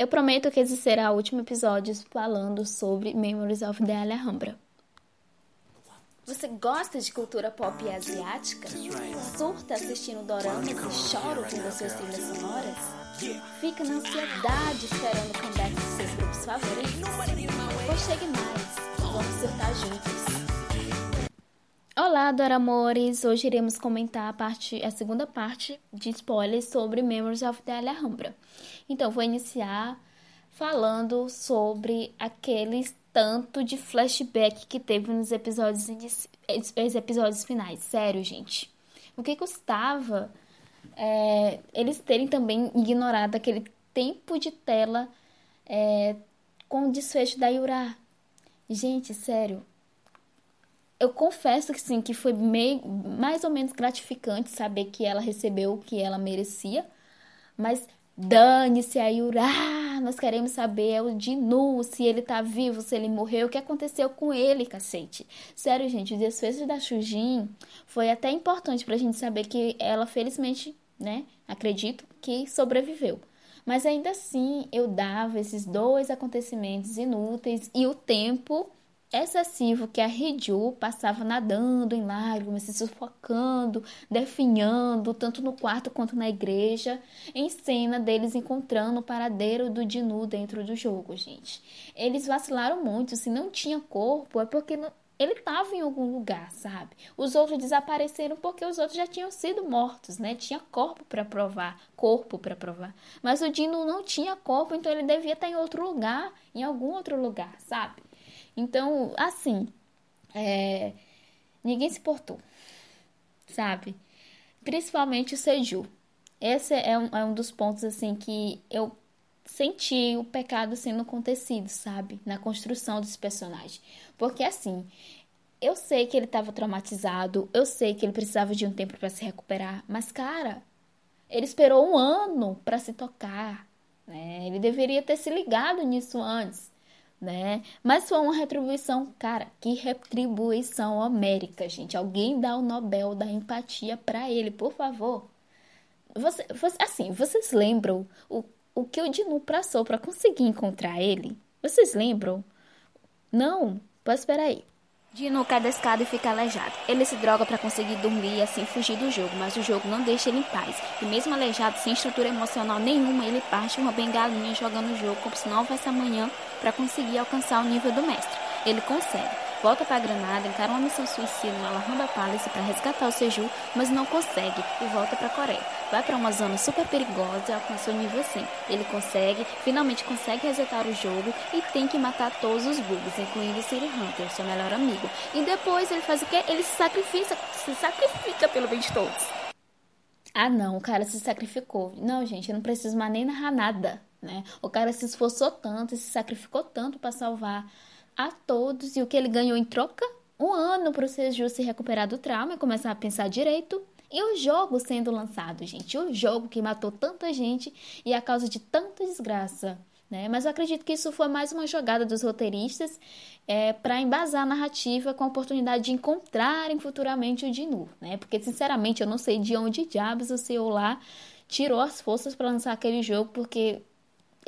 Eu prometo que esse será o último episódio falando sobre Memories of the Alhambra. Você gosta de cultura pop asiática? Surta assistindo doramas e chora ouvindo suas trilhas sonoras? Fica na ansiedade esperando o comeback dos seus grupos favoritos? Pois chegue mais, vamos surtar juntos. Olá, Doramores! Hoje iremos comentar a, parte, a segunda parte de spoilers sobre Memories of the Alhambra. Então, vou iniciar falando sobre aqueles tanto de flashback que teve nos episódios, os episódios finais. Sério, gente. O que custava é, eles terem também ignorado aquele tempo de tela é, com o desfecho da Yura? Gente, sério. Eu confesso que sim, que foi meio, mais ou menos gratificante saber que ela recebeu o que ela merecia, mas Dane-se a Yura, nós queremos saber é o Dinu, se ele tá vivo, se ele morreu, o que aconteceu com ele, cacete. Sério, gente, o desfecho da Shujin foi até importante pra gente saber que ela, felizmente, né, acredito que sobreviveu. Mas ainda assim, eu dava esses dois acontecimentos inúteis e o tempo excessivo que a Hiju passava nadando em lágrimas, se sufocando, definhando, tanto no quarto quanto na igreja, em cena deles encontrando o paradeiro do Dinu dentro do jogo, gente. Eles vacilaram muito, se não tinha corpo é porque não, ele estava em algum lugar, sabe? Os outros desapareceram porque os outros já tinham sido mortos, né? Tinha corpo para provar, corpo para provar. Mas o Dino não tinha corpo, então ele devia estar em outro lugar, em algum outro lugar, sabe? Então, assim, é, ninguém se portou, sabe? Principalmente o Seju. Esse é um, é um dos pontos, assim, que eu senti o pecado sendo acontecido, sabe? Na construção dos personagens. Porque, assim, eu sei que ele estava traumatizado, eu sei que ele precisava de um tempo para se recuperar, mas, cara, ele esperou um ano para se tocar. Né? Ele deveria ter se ligado nisso antes né? Mas foi uma retribuição, cara, que retribuição homérica, gente. Alguém dá o Nobel da empatia para ele, por favor. Você, você, assim, vocês lembram o, o que o Dinu passou para conseguir encontrar ele? Vocês lembram? Não? Pois espera aí. Dino cai da escada e fica aleijado. Ele se droga para conseguir dormir e assim fugir do jogo, mas o jogo não deixa ele em paz. E mesmo aleijado, sem estrutura emocional nenhuma, ele parte uma bengalinha jogando o jogo como se não houvesse amanhã para conseguir alcançar o nível do mestre. Ele consegue volta para Granada, encara uma missão suicida no Alhambra Palace para resgatar o Seju, mas não consegue e volta para Coreia. Vai para uma zona super perigosa e alcança o nível 100. Ele consegue, finalmente consegue resetar o jogo e tem que matar todos os bugs, incluindo City Hunter, seu melhor amigo. E depois ele faz o quê? Ele se sacrifica, se sacrifica pelo bem de todos. Ah, não, o cara se sacrificou. Não, gente, eu não preciso mais nem narrar nada, né? O cara se esforçou tanto e se sacrificou tanto para salvar a todos e o que ele ganhou em troca? Um ano para o Seju se recuperar do trauma e começar a pensar direito. E o jogo sendo lançado, gente. O jogo que matou tanta gente e a causa de tanta desgraça. Né? Mas eu acredito que isso foi mais uma jogada dos roteiristas é, para embasar a narrativa com a oportunidade de encontrarem futuramente o Dinu. Né? Porque, sinceramente, eu não sei de onde diabos o CEO lá tirou as forças para lançar aquele jogo, porque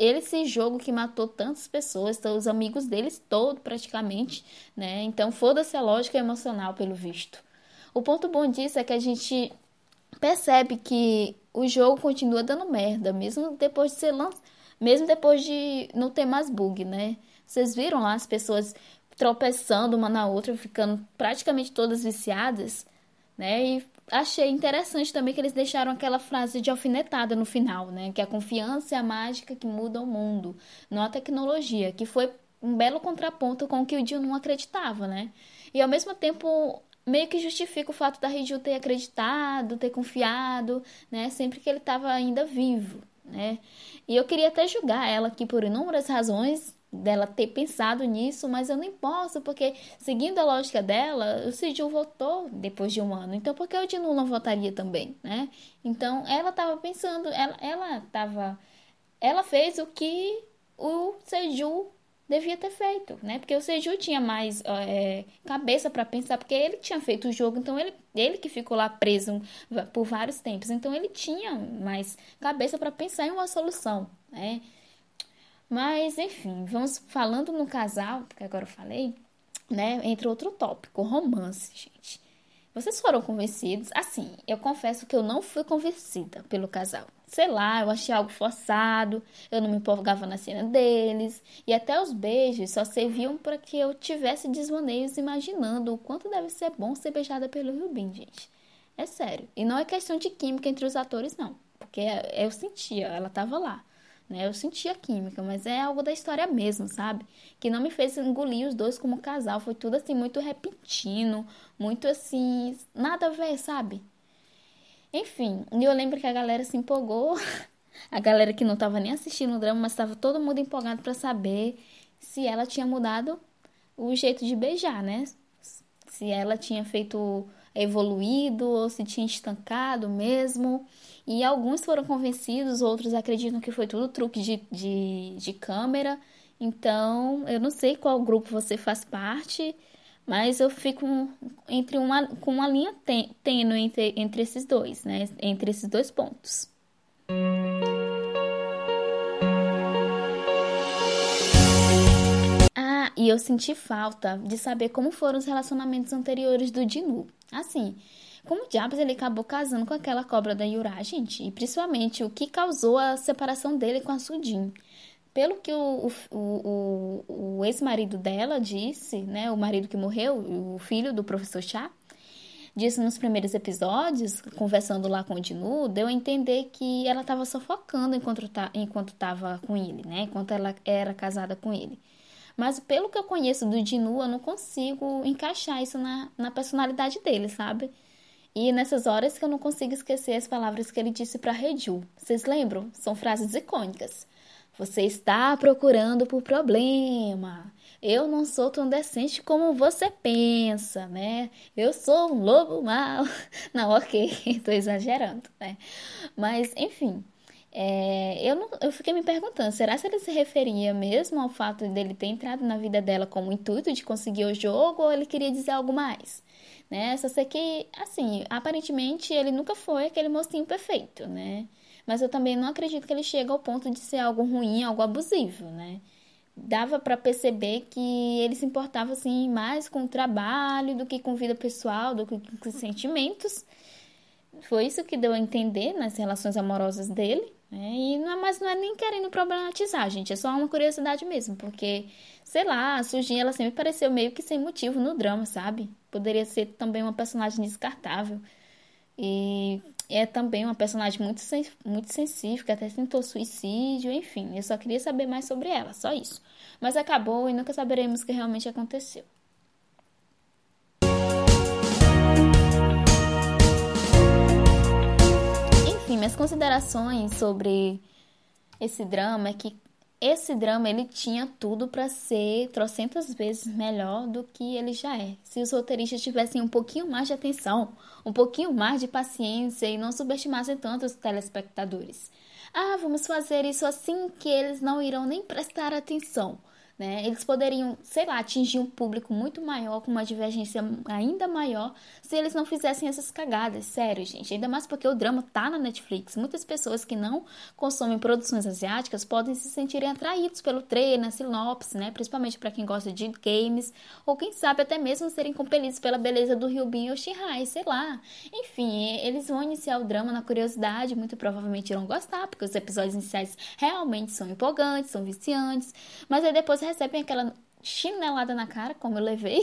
esse jogo que matou tantas pessoas, então, os amigos deles todo praticamente, né? Então foda-se a lógica emocional pelo visto. O ponto bom disso é que a gente percebe que o jogo continua dando merda, mesmo depois de ser lançado, mesmo depois de não ter mais bug, né? Vocês viram lá as pessoas tropeçando uma na outra, ficando praticamente todas viciadas, né? E achei interessante também que eles deixaram aquela frase de alfinetada no final, né? Que a confiança é a mágica que muda o mundo, não a tecnologia, que foi um belo contraponto com o que o Jill não acreditava, né? E ao mesmo tempo meio que justifica o fato da Riju ter acreditado, ter confiado, né? Sempre que ele estava ainda vivo, né? E eu queria até julgar ela aqui por inúmeras razões, dela ter pensado nisso, mas eu nem posso, porque seguindo a lógica dela, o Siju votou depois de um ano, então por que o Dinu não votaria também, né? Então ela estava pensando, ela ela estava, ela fez o que o Seju devia ter feito, né? Porque o Seju tinha mais é, cabeça para pensar, porque ele tinha feito o jogo, então ele, ele que ficou lá preso por vários tempos, então ele tinha mais cabeça para pensar em uma solução, né? Mas, enfim, vamos falando no casal, porque agora eu falei, né? Entre outro tópico, romance, gente. Vocês foram convencidos? Assim, eu confesso que eu não fui convencida pelo casal. Sei lá, eu achei algo forçado, eu não me empolgava na cena deles, e até os beijos só serviam para que eu tivesse desvaneios imaginando o quanto deve ser bom ser beijada pelo Rubin, gente. É sério. E não é questão de química entre os atores, não. Porque eu sentia, ela tava lá né? Eu senti a química, mas é algo da história mesmo, sabe? Que não me fez engolir os dois como casal. Foi tudo assim, muito repentino, muito assim, nada a ver, sabe? Enfim, eu lembro que a galera se empolgou. A galera que não tava nem assistindo o drama, mas tava todo mundo empolgado para saber se ela tinha mudado o jeito de beijar, né? Se ela tinha feito evoluído ou se tinha estancado mesmo. E alguns foram convencidos, outros acreditam que foi tudo truque de, de, de câmera. Então, eu não sei qual grupo você faz parte, mas eu fico entre uma, com uma linha tênue entre, entre esses dois, né? Entre esses dois pontos. Ah, e eu senti falta de saber como foram os relacionamentos anteriores do Dinu. Assim, como diabos ele acabou casando com aquela cobra da Yura, gente? E principalmente o que causou a separação dele com a Sudin. Pelo que o, o, o, o ex-marido dela disse, né? O marido que morreu, o filho do professor Chá, disse nos primeiros episódios, conversando lá com o Dinu, deu a entender que ela estava sofocando enquanto enquanto estava com ele, né? Enquanto ela era casada com ele. Mas pelo que eu conheço do Dinu, eu não consigo encaixar isso na, na personalidade dele, sabe? E nessas horas que eu não consigo esquecer as palavras que ele disse para Reju. Vocês lembram? São frases icônicas. Você está procurando por problema. Eu não sou tão decente como você pensa, né? Eu sou um lobo mau. Não, ok, tô exagerando, né? Mas, enfim, é, eu, não, eu fiquei me perguntando, será que ele se referia mesmo ao fato dele ter entrado na vida dela com o intuito de conseguir o jogo ou ele queria dizer algo mais? Né? Só sei que, assim, aparentemente ele nunca foi aquele mocinho perfeito, né? Mas eu também não acredito que ele chegue ao ponto de ser algo ruim, algo abusivo, né? Dava para perceber que ele se importava, assim, mais com o trabalho do que com vida pessoal, do que com sentimentos. Foi isso que deu a entender nas relações amorosas dele, né? E não é, mas não é nem querendo problematizar, gente, é só uma curiosidade mesmo, porque, sei lá, a Sujinha, ela sempre pareceu meio que sem motivo no drama, sabe? Poderia ser também uma personagem descartável. E é também uma personagem muito, muito sensível, que até tentou suicídio, enfim. Eu só queria saber mais sobre ela, só isso. Mas acabou e nunca saberemos o que realmente aconteceu. Enfim, minhas considerações sobre esse drama é que esse drama ele tinha tudo para ser trocentas vezes melhor do que ele já é. Se os roteiristas tivessem um pouquinho mais de atenção, um pouquinho mais de paciência e não subestimassem tanto os telespectadores. Ah, vamos fazer isso assim que eles não irão nem prestar atenção né? Eles poderiam, sei lá, atingir um público muito maior, com uma divergência ainda maior, se eles não fizessem essas cagadas. Sério, gente. Ainda mais porque o drama tá na Netflix. Muitas pessoas que não consomem produções asiáticas podem se sentirem atraídos pelo trailer, sinopse, né? Principalmente para quem gosta de games, ou quem sabe até mesmo serem compelidos pela beleza do Ryubin ou Shihai, sei lá. Enfim, eles vão iniciar o drama na curiosidade, muito provavelmente irão gostar, porque os episódios iniciais realmente são empolgantes, são viciantes, mas aí depois recebem aquela chinelada na cara, como eu levei,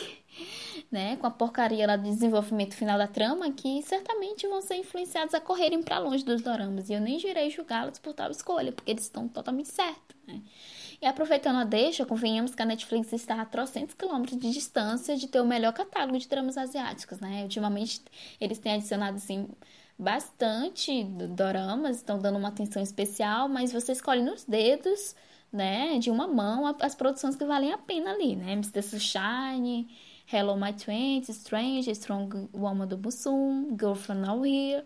né, com a porcaria lá do desenvolvimento final da trama, que certamente vão ser influenciados a correrem para longe dos doramas. E eu nem girei julgá-los por tal escolha, porque eles estão totalmente certos, né? E aproveitando a deixa, convenhamos que a Netflix está a trocentos quilômetros de distância de ter o melhor catálogo de dramas asiáticos, né? Ultimamente eles têm adicionado, assim, bastante doramas, estão dando uma atenção especial, mas você escolhe nos dedos né, de uma mão as produções que valem a pena ali, né? Mr. Sunshine, Hello My Twenties, Strange, Strong Woman do Busum, Girlfriend Now Here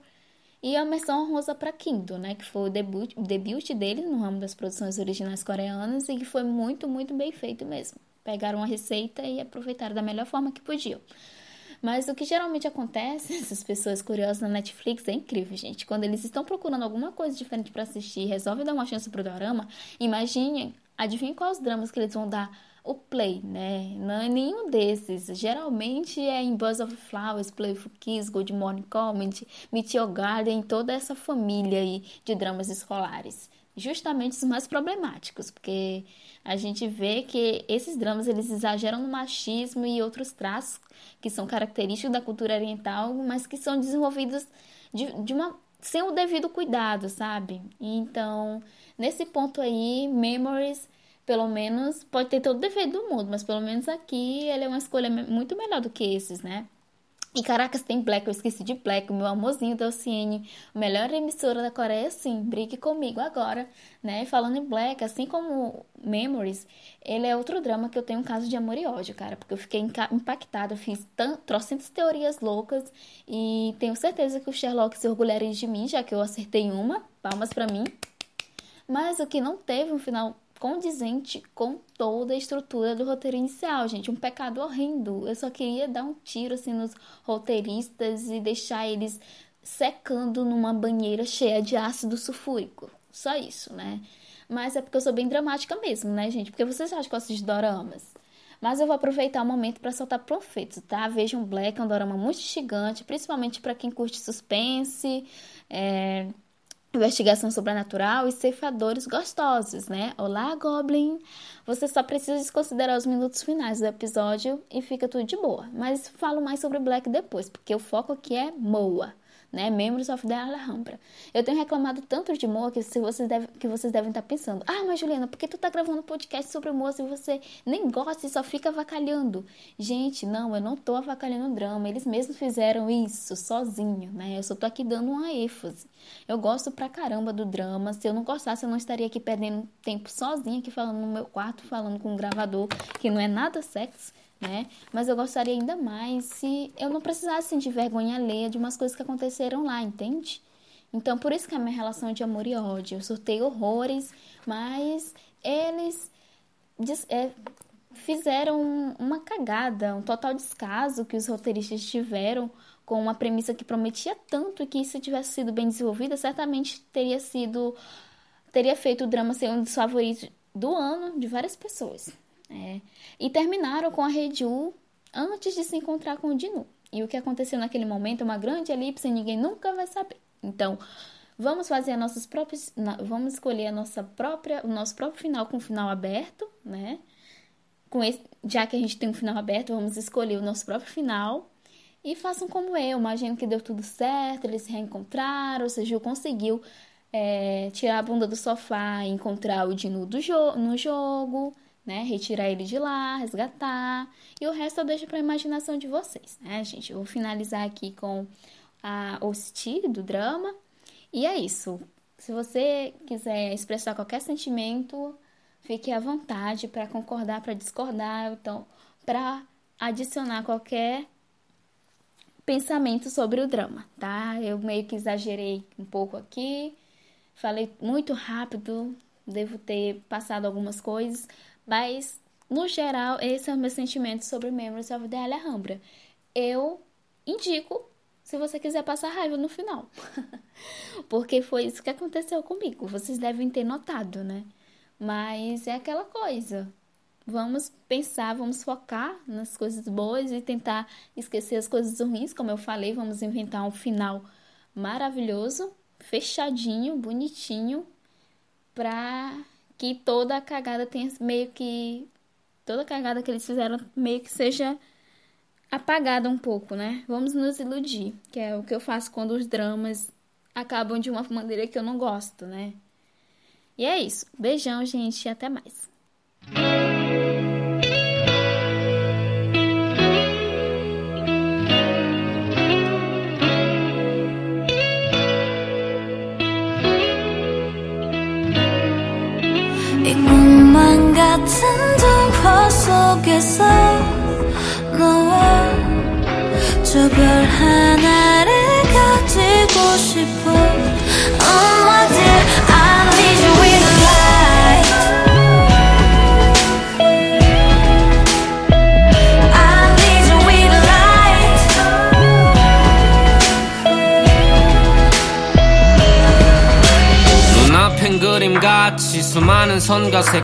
e a menção rosa para Kindle, né, que foi o debut, debut dele no ramo das produções originais coreanas e que foi muito, muito bem feito mesmo. Pegaram a receita e aproveitaram da melhor forma que podiam. Mas o que geralmente acontece, essas pessoas curiosas na Netflix, é incrível, gente. Quando eles estão procurando alguma coisa diferente para assistir, resolvem dar uma chance pro dorama, imaginem adivinha quais dramas que eles vão dar o play, né? Não é nenhum desses. Geralmente é em Buzz of Flowers, Playful Kiss, Good Morning Comment, Meet Your Garden, toda essa família aí de dramas escolares. Justamente os mais problemáticos, porque a gente vê que esses dramas eles exageram no machismo e outros traços que são característicos da cultura oriental, mas que são desenvolvidos de, de uma sem o devido cuidado, sabe? Então, nesse ponto aí, Memories pelo menos pode ter todo o defeito do mundo, mas pelo menos aqui ele é uma escolha muito melhor do que esses, né? E caracas, tem Black, eu esqueci de Black, o meu amorzinho da Oceane, melhor emissora da Coreia, sim, brigue comigo agora, né? Falando em Black, assim como Memories, ele é outro drama que eu tenho um caso de amor e ódio, cara, porque eu fiquei impactada, eu fiz trocentas teorias loucas e tenho certeza que o Sherlock se orgulharia de mim, já que eu acertei uma, palmas para mim. Mas o que não teve um final condizente com toda a estrutura do roteiro inicial, gente. Um pecado horrendo. Eu só queria dar um tiro assim nos roteiristas e deixar eles secando numa banheira cheia de ácido sulfúrico. Só isso, né? Mas é porque eu sou bem dramática mesmo, né, gente? Porque vocês acham que eu assisto doramas. Mas eu vou aproveitar o momento para soltar profetos, tá? Vejam Black, é um dorama muito instigante, principalmente para quem curte suspense, é, investigação sobrenatural e ceifadores gostosos, né? Olá, Goblin! Você só precisa desconsiderar os minutos finais do episódio e fica tudo de boa. Mas falo mais sobre Black depois, porque o foco aqui é Moa né? Members of the Alhambra. Eu tenho reclamado tanto de Moa que, vocês, deve, que vocês devem estar pensando: ah, mas Juliana, por que tu tá gravando podcast sobre Moa se você nem gosta e só fica avacalhando? Gente, não, eu não tô avacalhando drama. Eles mesmos fizeram isso sozinho, né? Eu só tô aqui dando uma ênfase. Eu gosto pra caramba do drama. Se eu não gostasse, eu não estaria aqui perdendo tempo sozinha aqui falando no meu quarto, falando com um gravador que não é nada sexy né? Mas eu gostaria ainda mais se eu não precisasse sentir vergonha alheia de umas coisas que aconteceram lá, entende? Então, por isso que a minha relação é de amor e ódio. Eu surtei horrores, mas eles é, fizeram uma cagada, um total descaso que os roteiristas tiveram com uma premissa que prometia tanto que se tivesse sido bem desenvolvida, certamente teria sido teria feito o drama ser um dos favoritos do ano de várias pessoas. É. E terminaram com a U antes de se encontrar com o Dinu. E o que aconteceu naquele momento é uma grande elipse e ninguém nunca vai saber. Então, vamos fazer nossas próprias, vamos escolher a nossa própria, o nosso próprio final com o final aberto, né? Com esse, já que a gente tem um final aberto, vamos escolher o nosso próprio final e façam como eu. Imagino que deu tudo certo, eles se reencontraram, ou seja, conseguiu é, tirar a bunda do sofá, encontrar o Dinu jo no jogo né? Retirar ele de lá, resgatar. E o resto eu deixo para a imaginação de vocês, né, gente? Eu vou finalizar aqui com a hosti do drama. E é isso. Se você quiser expressar qualquer sentimento, fique à vontade para concordar, para discordar, então, para adicionar qualquer pensamento sobre o drama, tá? Eu meio que exagerei um pouco aqui, falei muito rápido, devo ter passado algumas coisas, mas, no geral, esse é o meu sentimento sobre Memories of the Alhambra. Eu indico se você quiser passar raiva no final. Porque foi isso que aconteceu comigo. Vocês devem ter notado, né? Mas é aquela coisa. Vamos pensar, vamos focar nas coisas boas e tentar esquecer as coisas ruins. Como eu falei, vamos inventar um final maravilhoso, fechadinho, bonitinho, pra que toda a cagada tenha meio que. Toda a cagada que eles fizeram meio que seja apagada um pouco, né? Vamos nos iludir, que é o que eu faço quando os dramas acabam de uma maneira que eu não gosto, né? E é isso. Beijão, gente, e até mais. 같은 동화 속에서 너와 저 별 하나를 가지고 싶어 Oh my dear I need you in the light I need you in the light 눈앞엔 그림 같이 수많은 선과 색